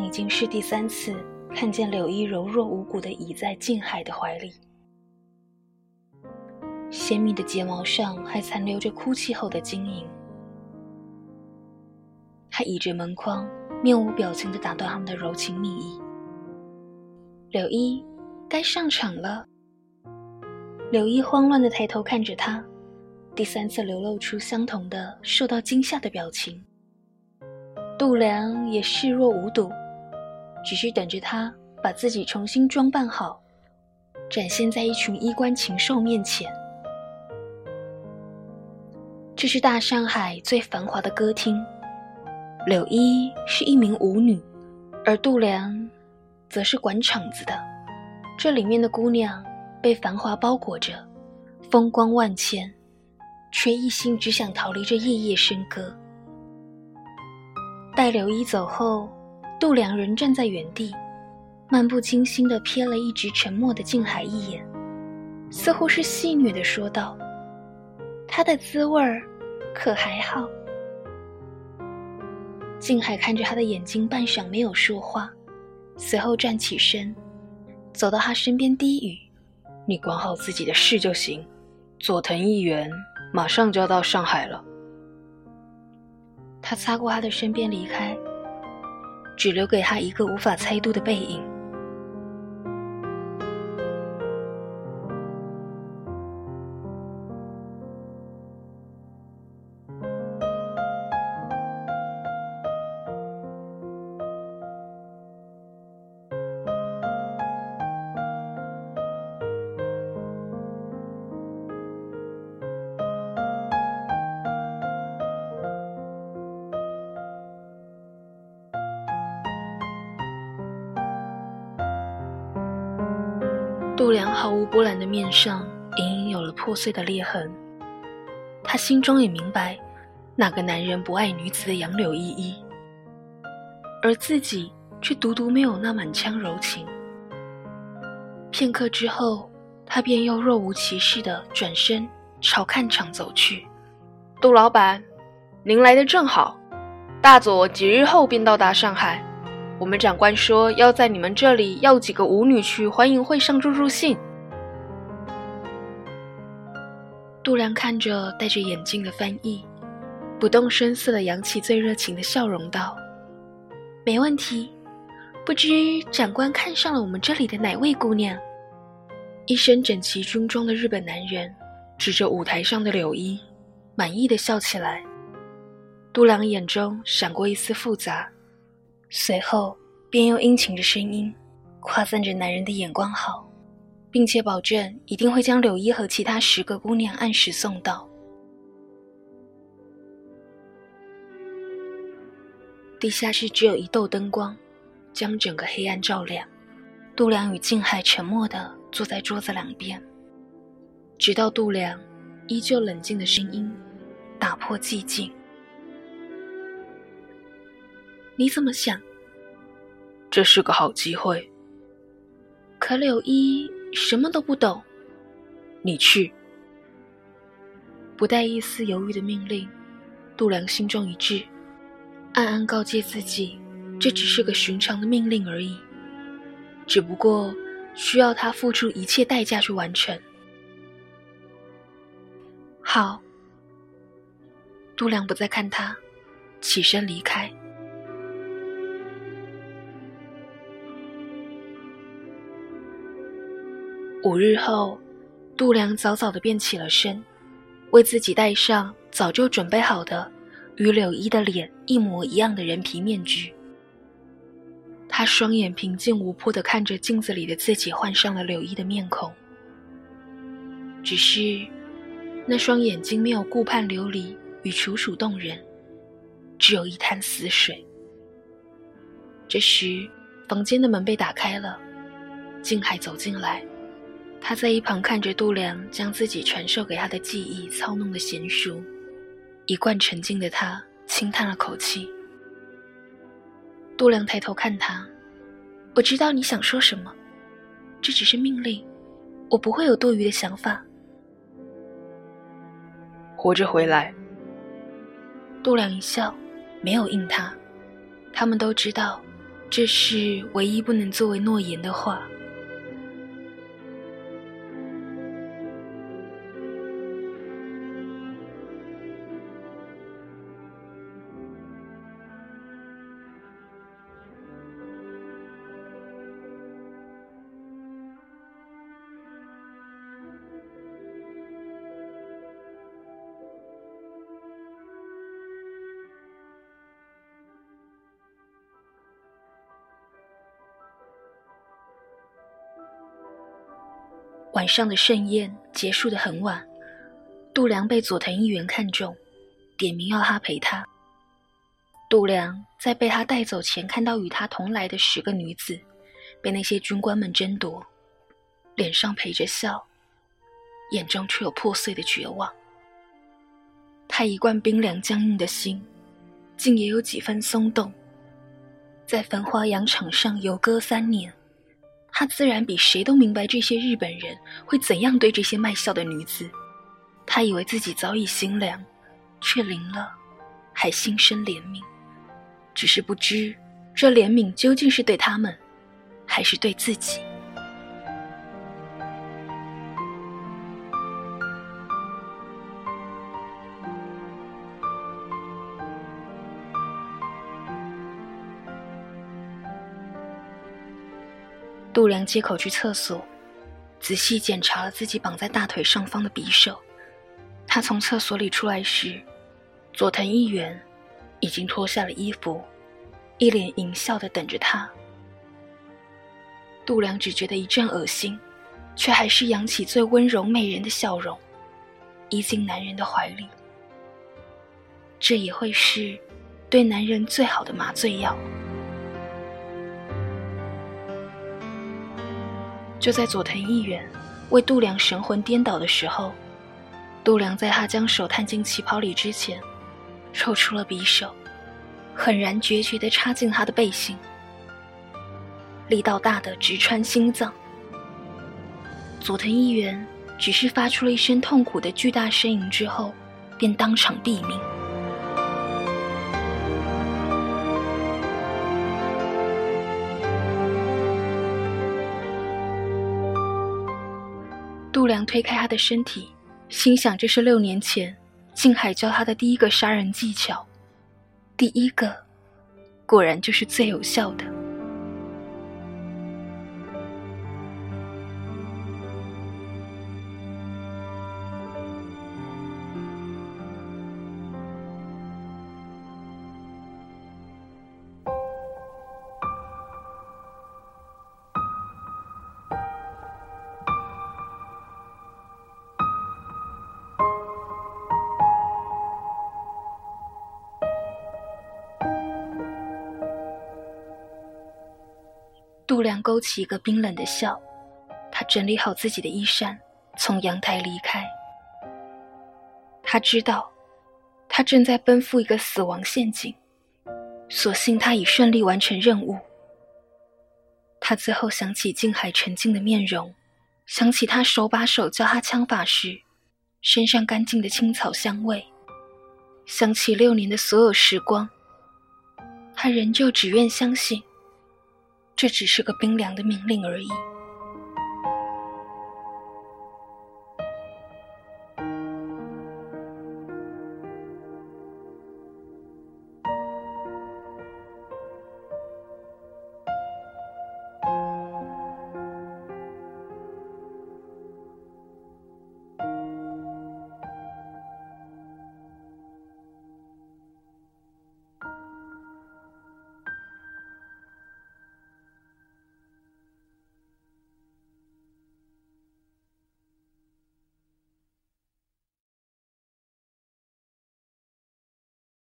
已经是第三次看见柳依柔弱无骨的倚在静海的怀里，鲜密的睫毛上还残留着哭泣后的晶莹。他倚着门框，面无表情地打断他们的柔情蜜意。柳依，该上场了。柳依慌乱地抬头看着他，第三次流露出相同的受到惊吓的表情。度良也视若无睹，只是等着他把自己重新装扮好，展现在一群衣冠禽兽面前。这是大上海最繁华的歌厅，柳依是一名舞女，而度良则是管场子的。这里面的姑娘被繁华包裹着，风光万千，却一心只想逃离这夜夜笙歌。待柳依走后，度良人站在原地，漫不经心地瞥了一直沉默的静海一眼，似乎是戏谑地说道：“他的滋味儿，可还好？”静海看着他的眼睛，半晌没有说话，随后站起身，走到他身边低语：“你管好自己的事就行。佐藤议员马上就要到上海了。”他擦过他的身边离开，只留给他一个无法猜度的背影。度良毫无波澜的面上隐隐有了破碎的裂痕，他心中也明白，哪个男人不爱女子的杨柳依依，而自己却独独没有那满腔柔情。片刻之后，他便又若无其事的转身朝看场走去。杜老板，您来的正好，大佐几日后便到达上海。我们长官说要在你们这里要几个舞女去欢迎会上助助兴。杜良看着戴着眼镜的翻译，不动声色的扬起最热情的笑容道：“没问题。不知长官看上了我们这里的哪位姑娘？”一身整齐军装的日本男人指着舞台上的柳依，满意的笑起来。杜良眼中闪过一丝复杂。随后，便用殷勤的声音夸赞着男人的眼光好，并且保证一定会将柳依和其他十个姑娘按时送到。地下室只有一斗灯光，将整个黑暗照亮。度良与静海沉默地坐在桌子两边，直到度良依旧冷静的声音打破寂静。你怎么想？这是个好机会。可柳依什么都不懂。你去。不带一丝犹豫的命令，度良心中一滞，暗暗告诫自己，这只是个寻常的命令而已，只不过需要他付出一切代价去完成。好。度良不再看他，起身离开。五日后，度良早早的便起了身，为自己戴上早就准备好的与柳依的脸一模一样的人皮面具。他双眼平静无波的看着镜子里的自己，换上了柳依的面孔。只是，那双眼睛没有顾盼流离与楚楚动人，只有一滩死水。这时，房间的门被打开了，静海走进来。他在一旁看着度良将自己传授给他的技艺操弄的娴熟，一贯沉静的他轻叹了口气。度良抬头看他，我知道你想说什么，这只是命令，我不会有多余的想法。活着回来。度良一笑，没有应他。他们都知道，这是唯一不能作为诺言的话。晚上的盛宴结束的很晚，度良被佐藤议员看中，点名要他陪他。度良在被他带走前，看到与他同来的十个女子，被那些军官们争夺，脸上陪着笑，眼中却有破碎的绝望。他一贯冰凉僵硬的心，竟也有几分松动。在繁华洋场上游歌三年。他自然比谁都明白这些日本人会怎样对这些卖笑的女子。他以为自己早已心凉，却灵了，还心生怜悯。只是不知这怜悯究竟是对他们，还是对自己。度良接口去厕所，仔细检查了自己绑在大腿上方的匕首。他从厕所里出来时，佐藤议员已经脱下了衣服，一脸淫笑的等着他。度良只觉得一阵恶心，却还是扬起最温柔媚人的笑容，依进男人的怀里。这也会是对男人最好的麻醉药。就在佐藤议员为度良神魂颠倒的时候，度良在他将手探进旗袍里之前，抽出了匕首，狠然决绝地插进他的背心，力道大的直穿心脏。佐藤议员只是发出了一声痛苦的巨大呻吟之后，便当场毙命。度良推开他的身体，心想这是六年前静海教他的第一个杀人技巧，第一个，果然就是最有效的。度良勾起一个冰冷的笑，他整理好自己的衣衫，从阳台离开。他知道，他正在奔赴一个死亡陷阱，所幸他已顺利完成任务。他最后想起静海沉静的面容，想起他手把手教他枪法时，身上干净的青草香味，想起六年的所有时光，他仍旧只愿相信。这只是个冰凉的命令而已。